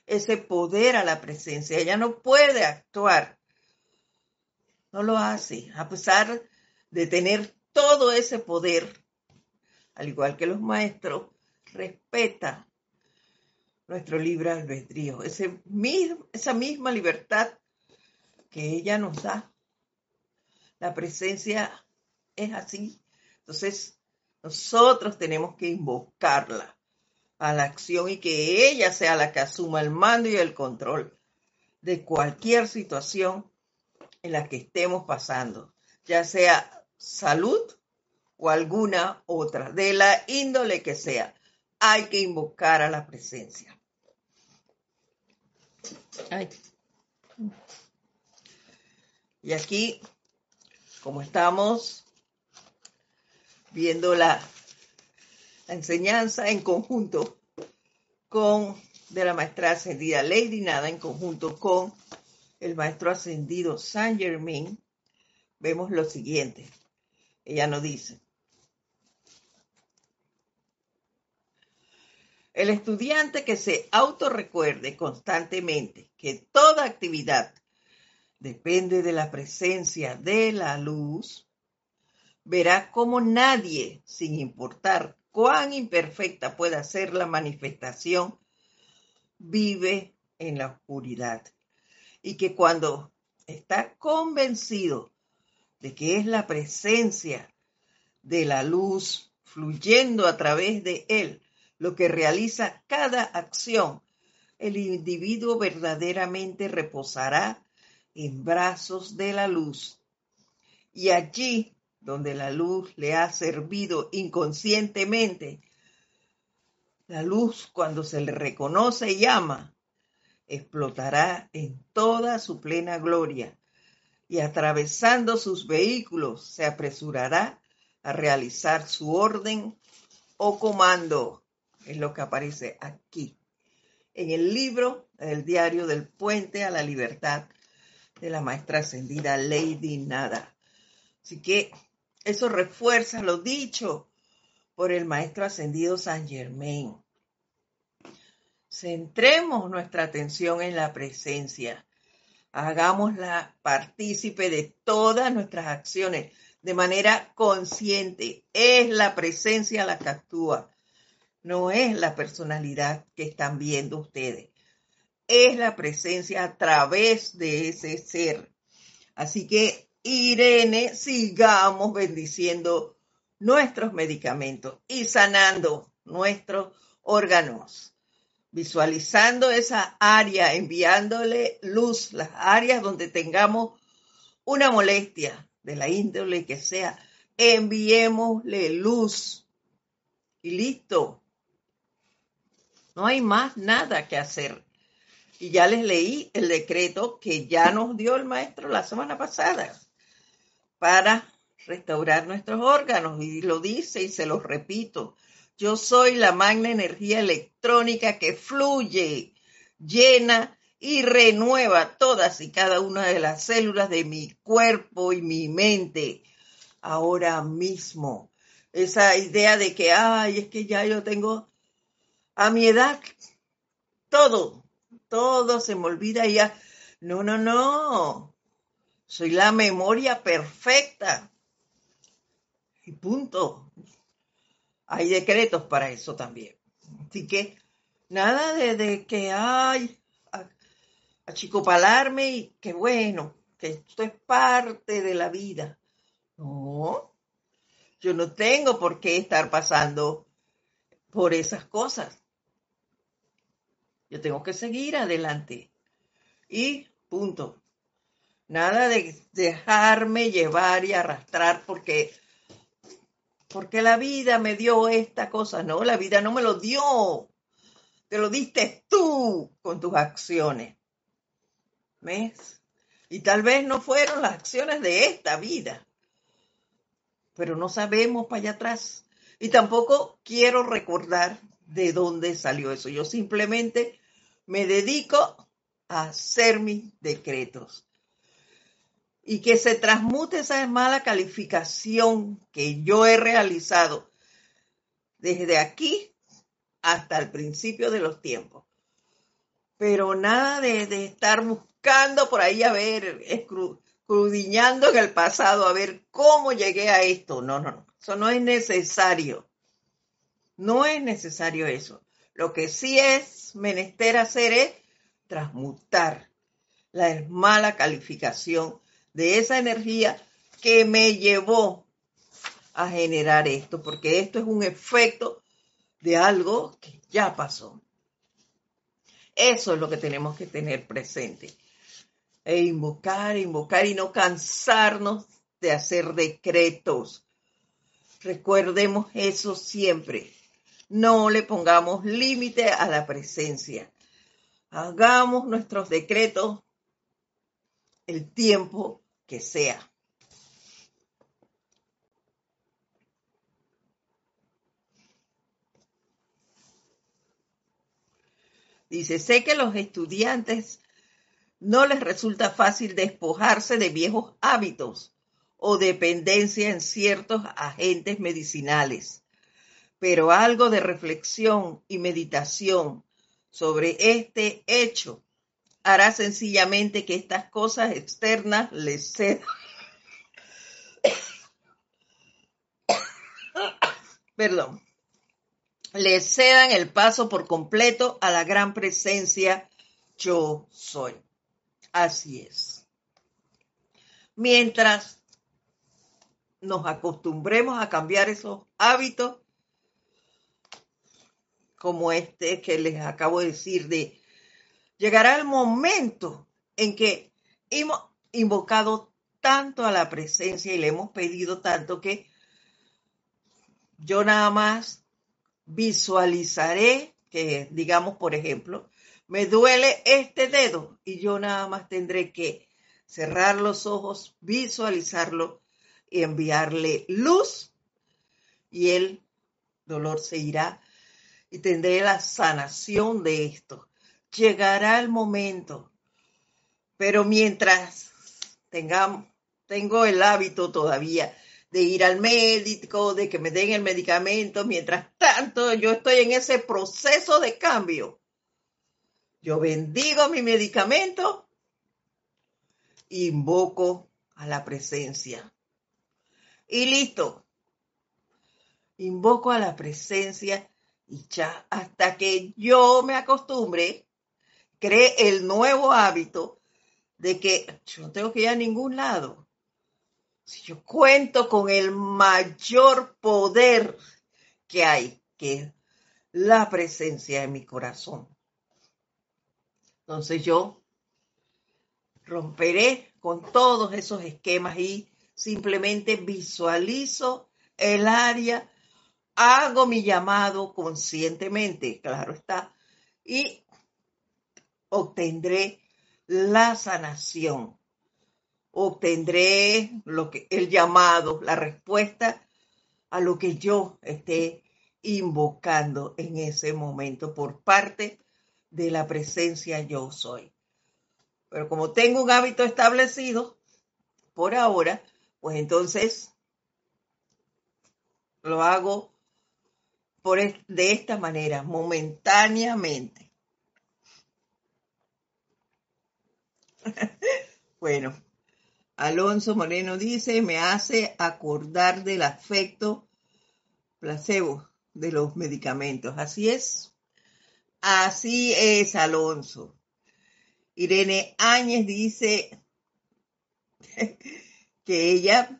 ese poder a la presencia. Ella no puede actuar, no lo hace, a pesar de tener todo ese poder, al igual que los maestros, respeta nuestro libre albedrío, ese, esa misma libertad que ella nos da. La presencia es así. Entonces, nosotros tenemos que invocarla a la acción y que ella sea la que asuma el mando y el control de cualquier situación en la que estemos pasando, ya sea salud o alguna otra, de la índole que sea. Hay que invocar a la presencia. Y aquí, como estamos viendo la, enseñanza en conjunto con de la maestra ascendida Lady Nada, en conjunto con el maestro ascendido Saint Germain, vemos lo siguiente. Ella nos dice, el estudiante que se autorrecuerde constantemente que toda actividad depende de la presencia de la luz, verá cómo nadie, sin importar cuán imperfecta pueda ser la manifestación, vive en la oscuridad. Y que cuando está convencido de que es la presencia de la luz fluyendo a través de él lo que realiza cada acción, el individuo verdaderamente reposará en brazos de la luz. Y allí donde la luz le ha servido inconscientemente, la luz cuando se le reconoce y ama, explotará en toda su plena gloria y atravesando sus vehículos se apresurará a realizar su orden o comando. Es lo que aparece aquí, en el libro, el diario del puente a la libertad de la maestra ascendida Lady Nada. Así que eso refuerza lo dicho por el maestro ascendido San Germain. Centremos nuestra atención en la presencia. Hagámosla partícipe de todas nuestras acciones de manera consciente. Es la presencia la que actúa, no es la personalidad que están viendo ustedes. Es la presencia a través de ese ser. Así que Irene, sigamos bendiciendo nuestros medicamentos y sanando nuestros órganos, visualizando esa área, enviándole luz, las áreas donde tengamos una molestia de la índole que sea, enviémosle luz y listo. No hay más nada que hacer. Y ya les leí el decreto que ya nos dio el maestro la semana pasada para restaurar nuestros órganos. Y lo dice y se lo repito. Yo soy la magna energía electrónica que fluye, llena y renueva todas y cada una de las células de mi cuerpo y mi mente ahora mismo. Esa idea de que, ay, es que ya yo tengo a mi edad todo, todo se me olvida ya. No, no, no. Soy la memoria perfecta. Y punto. Hay decretos para eso también. Así que nada de, que hay a, achicopalarme y que bueno, que esto es parte de la vida. No, yo no tengo por qué estar pasando por esas cosas. Yo tengo que seguir adelante. Y punto. Nada de dejarme llevar y arrastrar porque porque la vida me dio esta cosa, no, la vida no me lo dio. Te lo diste tú con tus acciones. ¿Ves? Y tal vez no fueron las acciones de esta vida. Pero no sabemos para allá atrás. Y tampoco quiero recordar de dónde salió eso. Yo simplemente me dedico a hacer mis decretos y que se transmute esa mala calificación que yo he realizado desde aquí hasta el principio de los tiempos. Pero nada de, estar buscando por ahí a ver, escrudiñando en el pasado, a ver cómo llegué a esto. No, no, no. Eso no es necesario. No es necesario eso. Lo que sí es menester hacer es transmutar la mala calificación de esa energía que me llevó a generar esto, porque esto es un efecto de algo que ya pasó. Eso es lo que tenemos que tener presente. E invocar, invocar y no cansarnos de hacer decretos. Recordemos eso siempre. No le pongamos límite a la presencia. Hagamos nuestros decretos el tiempo que sea. Dice, sé que los estudiantes no les resulta fácil despojarse de viejos hábitos o dependencia en ciertos agentes medicinales, pero algo de reflexión y meditación sobre este hecho hará sencillamente que estas cosas externas les cedan. Perdón le cedan el paso por completo a la gran presencia yo soy. Así es. Mientras nos acostumbremos a cambiar esos hábitos, como este que les acabo de decir, de llegará el momento en que hemos invocado tanto a la presencia y le hemos pedido tanto que yo nada más visualizaré que, digamos, por ejemplo, me duele este dedo y yo nada más tendré que cerrar los ojos, visualizarlo y enviarle luz y el dolor se irá y tendré la sanación de esto. Llegará el momento, pero mientras tengamos, tengo el hábito todavía de ir al médico, de que me den el medicamento. Mientras tanto, yo estoy en ese proceso de cambio. Yo bendigo mi medicamento, invoco a la presencia. Y listo. Invoco a la presencia y ya hasta que yo me acostumbre, cree el nuevo hábito de que yo no tengo que ir a ningún lado si yo cuento con el mayor poder que hay, que es la presencia de mi corazón. Entonces yo romperé con todos esos esquemas y simplemente visualizo el área, hago mi llamado conscientemente, claro está, y obtendré la sanación obtendré lo que, el llamado, la respuesta a lo que yo esté invocando en ese momento por parte de la presencia yo soy. Pero como tengo un hábito establecido, por ahora, pues entonces lo hago por, de esta manera, momentáneamente. <laughs> bueno, Alonso Moreno dice, me hace acordar del afecto placebo de los medicamentos. Así es. Así es, Alonso. Irene Áñez dice <laughs> que ella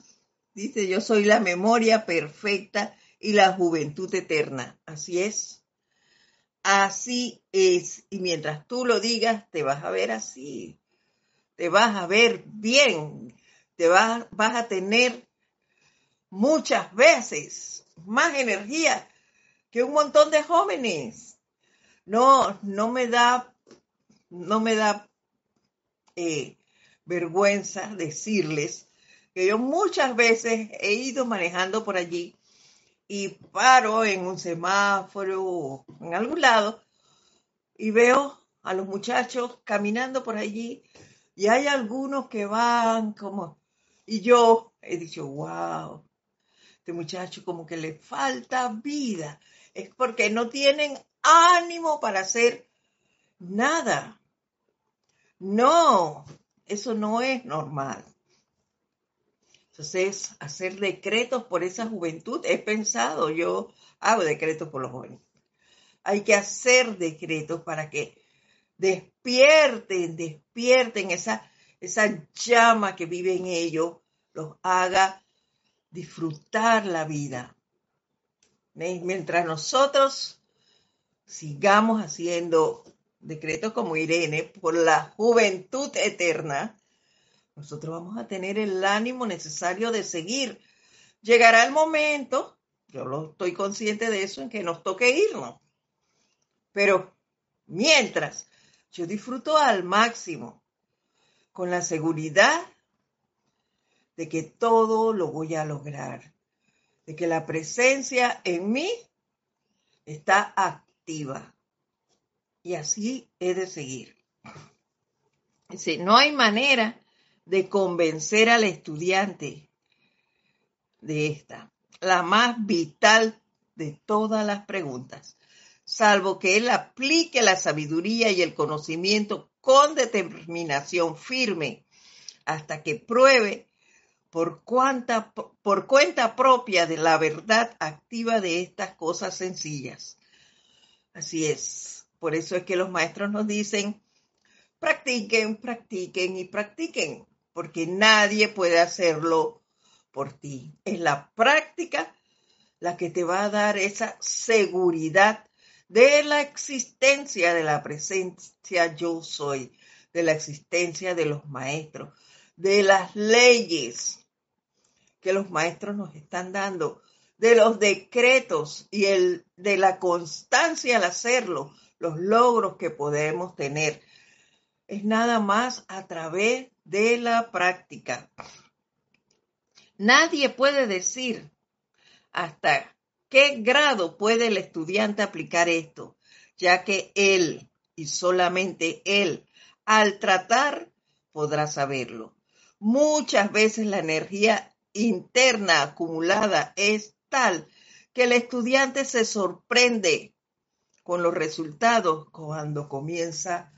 dice, yo soy la memoria perfecta y la juventud eterna. Así es. Así es. Y mientras tú lo digas, te vas a ver así te vas a ver bien, te vas, vas a tener muchas veces más energía que un montón de jóvenes. No, no me da, no me da eh, vergüenza decirles que yo muchas veces he ido manejando por allí y paro en un semáforo en algún lado y veo a los muchachos caminando por allí Y hay algunos que van como, y yo he dicho, wow, este muchacho como que le falta vida. Es porque no tienen ánimo para hacer nada. No, eso no es normal. Entonces, hacer decretos por esa juventud, he pensado, yo hago decretos por los jóvenes. Hay que hacer decretos para que despierten, despierten esa, esa llama que vive en ellos, los haga disfrutar la vida. Mientras nosotros sigamos haciendo decretos como Irene por la juventud eterna, nosotros vamos a tener el ánimo necesario de seguir. Llegará el momento, yo lo estoy consciente de eso, en que nos toque irnos. Pero mientras yo disfruto al máximo, con la seguridad de que todo lo voy a lograr, de que la presencia en mí está activa. Y así he de seguir. Dice, no hay manera de convencer al estudiante de esta, la más vital de todas las preguntas, salvo que él aplique la sabiduría y el conocimiento con determinación firme hasta que pruebe por, cuanta, por cuenta propia de la verdad activa de estas cosas sencillas. Así es, por eso es que los maestros nos dicen, practiquen, practiquen y practiquen porque nadie puede hacerlo por ti. Es la práctica la que te va a dar esa seguridad de la existencia de la presencia yo soy, de la existencia de los maestros, de las leyes que los maestros nos están dando, de los decretos y el, de la constancia al hacerlo, los logros que podemos tener. Es nada más a través de la práctica. Nadie puede decir hasta qué grado puede el estudiante aplicar esto, ya que él y solamente él al tratar podrá saberlo. Muchas veces la energía interna acumulada es tal que el estudiante se sorprende con los resultados cuando comienza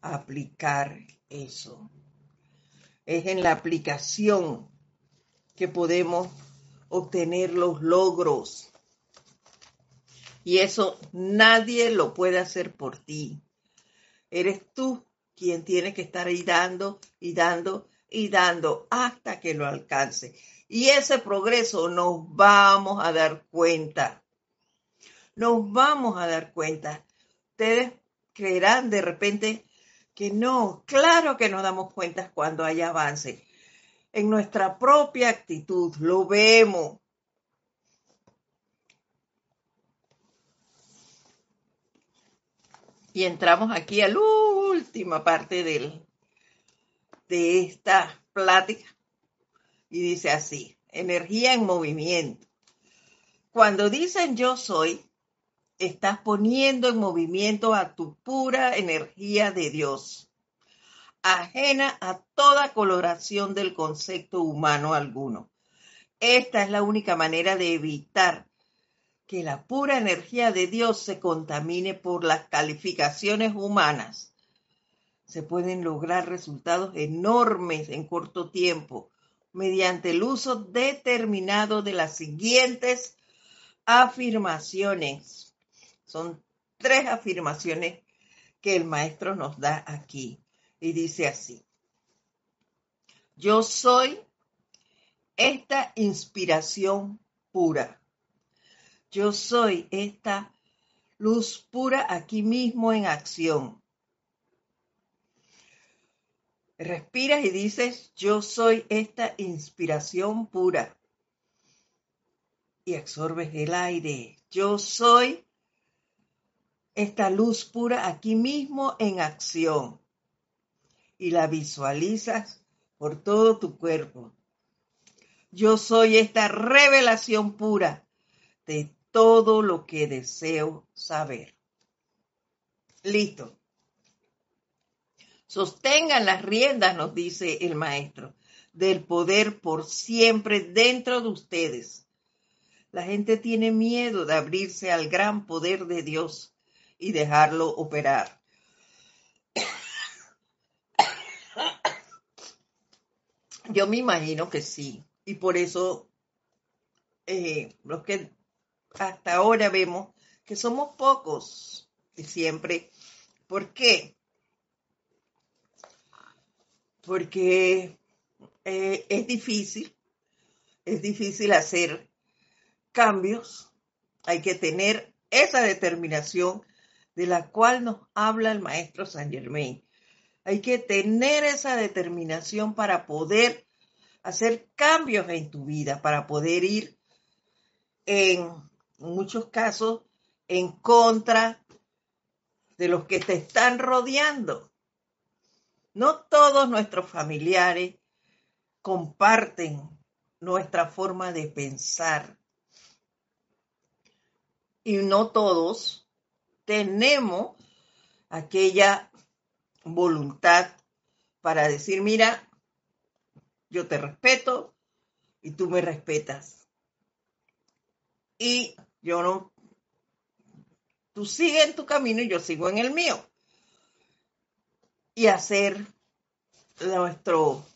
a aplicar eso es en la aplicación que podemos obtener los logros. Y eso nadie lo puede hacer por ti. Eres tú quien tiene que estar ahí dando y dando y dando hasta que lo alcance. Y ese progreso nos vamos a dar cuenta. Nos vamos a dar cuenta. Ustedes creerán de repente que no, claro que nos damos cuenta cuando hay avance. En nuestra propia actitud lo vemos. Y entramos aquí a la última parte del, de esta plática. Y dice así, energía en movimiento. Cuando dicen yo soy, estás poniendo en movimiento a tu pura energía de Dios, ajena a toda coloración del concepto humano alguno. Esta es la única manera de evitar que la pura energía de Dios se contamine por las calificaciones humanas. Se pueden lograr resultados enormes en corto tiempo mediante el uso determinado de las siguientes afirmaciones son tres afirmaciones que el maestro nos da aquí. Y dice así, yo soy esta inspiración pura. Yo soy esta luz pura aquí mismo en acción. Respiras y dices, yo soy esta inspiración pura. Y absorbes el aire. Yo soy esta luz pura aquí mismo en acción y la visualizas por todo tu cuerpo. Yo soy esta revelación pura de todo lo que deseo saber. Listo. Sostengan las riendas, nos dice el maestro, del poder por siempre dentro de ustedes. La gente tiene miedo de abrirse al gran poder de Dios y dejarlo operar. Yo me imagino que sí. Y por eso eh, los que hasta ahora vemos que somos pocos y siempre. ¿Por qué? Porque eh, es difícil, es difícil hacer cambios, hay que tener esa determinación de la cual nos habla el maestro San Germain. Hay que tener esa determinación para poder hacer cambios en tu vida, para poder ir en muchos casos en contra de los que te están rodeando. No todos nuestros familiares comparten nuestra forma de pensar. Y no todos tenemos aquella voluntad para decir, mira, yo te respeto y tú me respetas. Y yo no, tú sigues en tu camino y yo sigo en el mío. Y hacer nuestro,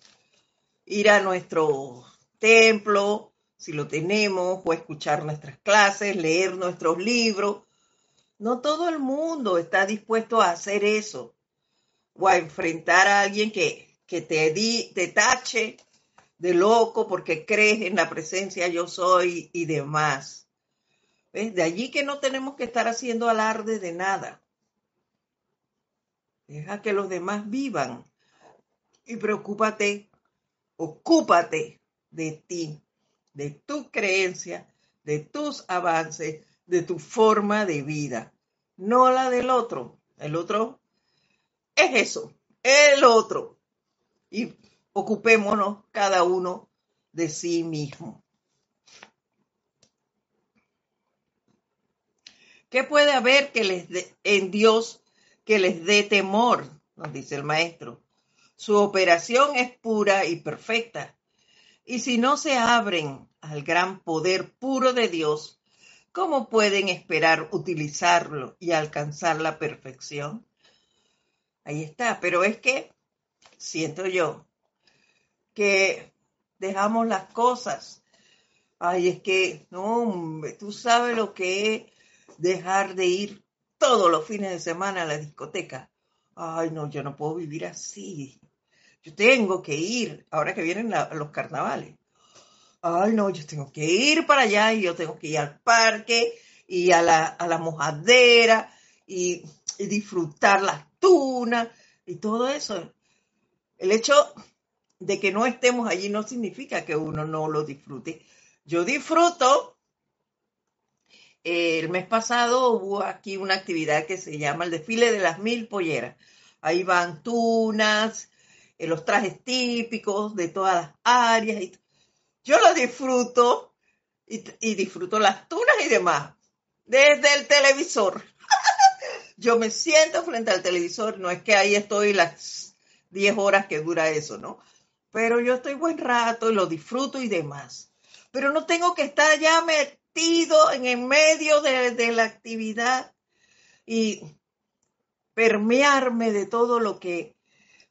ir a nuestro templo, si lo tenemos, o escuchar nuestras clases, leer nuestros libros. No todo el mundo está dispuesto a hacer eso o a enfrentar a alguien que, que te, di, te tache de loco porque crees en la presencia yo soy y demás. De allí que no tenemos que estar haciendo alarde de nada. Deja que los demás vivan y preocúpate, ocúpate de ti, de tu creencia, de tus avances, de tu forma de vida, no la del otro. El otro es eso, el otro. Y ocupémonos cada uno de sí mismo. ¿Qué puede haber que les en Dios que les dé temor? Nos dice el maestro. Su operación es pura y perfecta. Y si no se abren al gran poder puro de Dios, ¿cómo pueden esperar utilizarlo y alcanzar la perfección? Ahí está, pero es que siento yo que dejamos las cosas. Ay, es que, no, tú sabes lo que es dejar de ir todos los fines de semana a la discoteca. Ay, no, yo no puedo vivir así. Yo tengo que ir, ahora que vienen los carnavales. Ay, no, yo tengo que ir para allá y yo tengo que ir al parque y a la, a la mojadera y, y disfrutar las tunas y todo eso. El hecho de que no estemos allí no significa que uno no lo disfrute. Yo disfruto. El mes pasado hubo aquí una actividad que se llama el desfile de las mil polleras. Ahí van tunas, eh, los trajes típicos de todas las áreas. Yo lo disfruto y, y disfruto las tunas y demás desde el televisor. <laughs> yo me siento frente al televisor, no es que ahí estoy las 10 horas que dura eso, ¿no? Pero yo estoy buen rato y lo disfruto y demás. Pero no tengo que estar ya en el medio de, de la actividad y permearme de todo lo que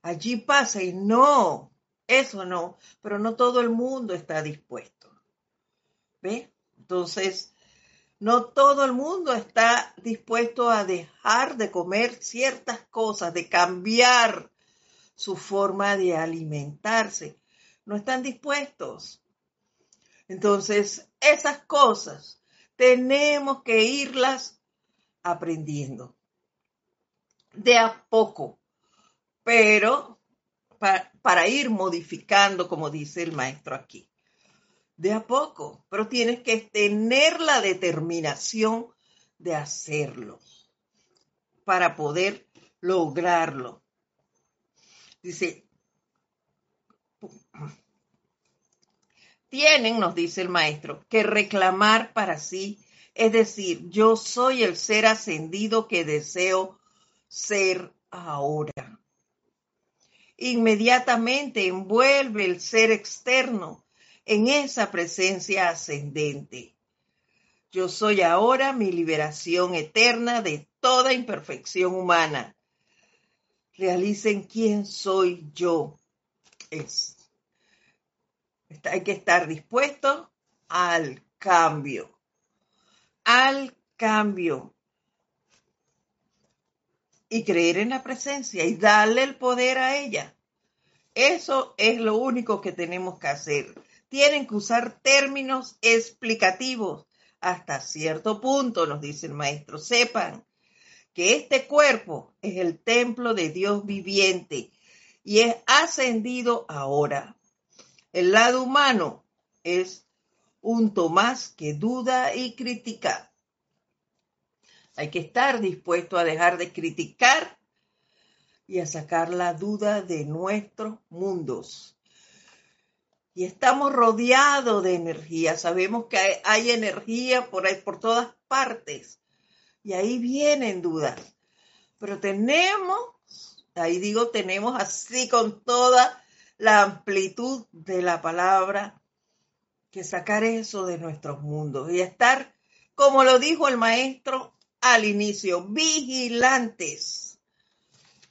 allí pasa. Y no, eso no, pero no todo el mundo está dispuesto. ¿Ve? Entonces, no todo el mundo está dispuesto a dejar de comer ciertas cosas, de cambiar su forma de alimentarse. No están dispuestos. Entonces, esas cosas. Tenemos que irlas aprendiendo de a poco, pero para, ir modificando, como dice el maestro aquí de a poco, pero tienes que tener la determinación de hacerlo para poder lograrlo. Dice, tienen, nos dice el maestro, que reclamar para sí, es decir, yo soy el ser ascendido que deseo ser ahora. inmediatamente envuelve el ser externo en esa presencia ascendente. Yo soy ahora mi liberación eterna de toda imperfección humana. Realicen quién soy yo. Es. Hay que estar dispuesto al cambio. Al cambio. Y creer en la presencia y darle el poder a ella. Eso es lo único que tenemos que hacer. Tienen que usar términos explicativos hasta cierto punto, nos dice el maestro. Sepan que este cuerpo es el templo de Dios viviente y es ascendido ahora. El lado humano es un Tomás que duda y critica. Hay que estar dispuesto a dejar de criticar y a sacar la duda de nuestros mundos. Y estamos rodeados de energía. Sabemos que hay, energía por ahí, por todas partes. Y ahí vienen dudas. Pero tenemos, ahí digo, tenemos así con toda la amplitud de la palabra, que sacar eso de nuestros mundos y estar, como lo dijo el maestro al inicio, vigilantes,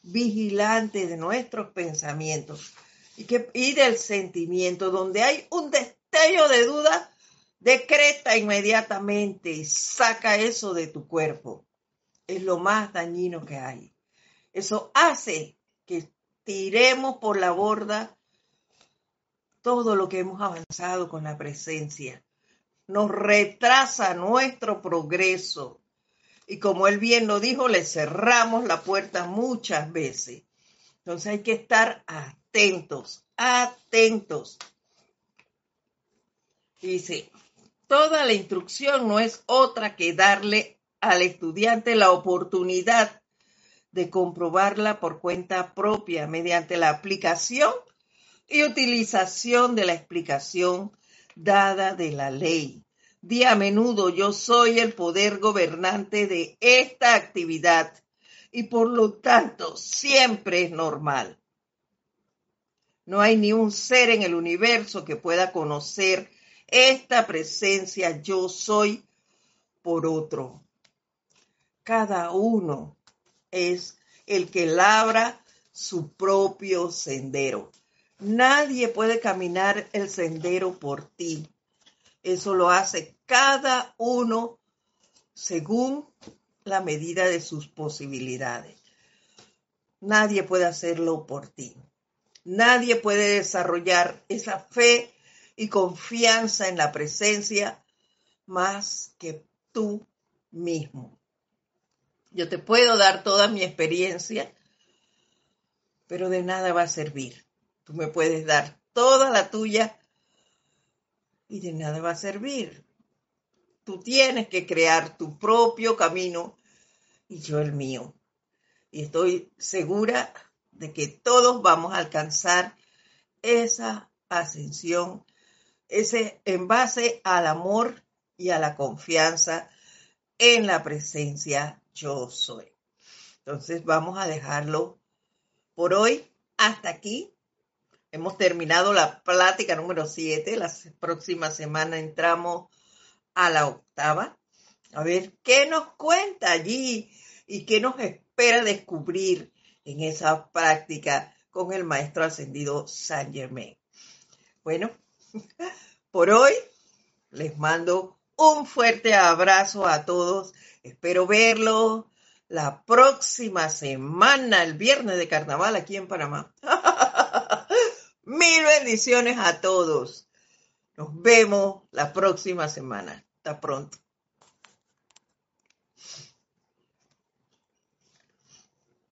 vigilantes de nuestros pensamientos y, que, y del sentimiento, donde hay un destello de duda, decreta inmediatamente y saca eso de tu cuerpo. Es lo más dañino que hay. Eso hace que tiremos por la borda todo lo que hemos avanzado con la presencia. Nos retrasa nuestro progreso. Y como él bien lo dijo, le cerramos la puerta muchas veces. Entonces hay que estar atentos, atentos. Dice, toda la instrucción no es otra que darle al estudiante la oportunidad de comprobarla por cuenta propia mediante la aplicación y utilización de la explicación dada de la ley. Di a menudo yo soy el poder gobernante de esta actividad y por lo tanto siempre es normal. No hay ni un ser en el universo que pueda conocer esta presencia yo soy por otro. Cada uno es el que labra su propio sendero. Nadie puede caminar el sendero por ti. Eso lo hace cada uno según la medida de sus posibilidades. Nadie puede hacerlo por ti. Nadie puede desarrollar esa fe y confianza en la presencia más que tú mismo. Yo te puedo dar toda mi experiencia, pero de nada va a servir Tú me puedes dar toda la tuya y de nada va a servir. Tú tienes que crear tu propio camino y yo el mío. Y estoy segura de que todos vamos a alcanzar esa ascensión, ese en base al amor y a la confianza en la presencia yo soy. Entonces vamos a dejarlo por hoy hasta aquí. Hemos terminado la plática número 7. La próxima semana entramos a la octava. A ver qué nos cuenta allí y qué nos espera descubrir en esa práctica con el maestro ascendido Saint Germain. Bueno, <laughs> por hoy les mando un fuerte abrazo a todos. Espero verlos la próxima semana, el viernes de carnaval aquí en Panamá. <laughs> Mil bendiciones a todos. Nos vemos la próxima semana. Hasta pronto.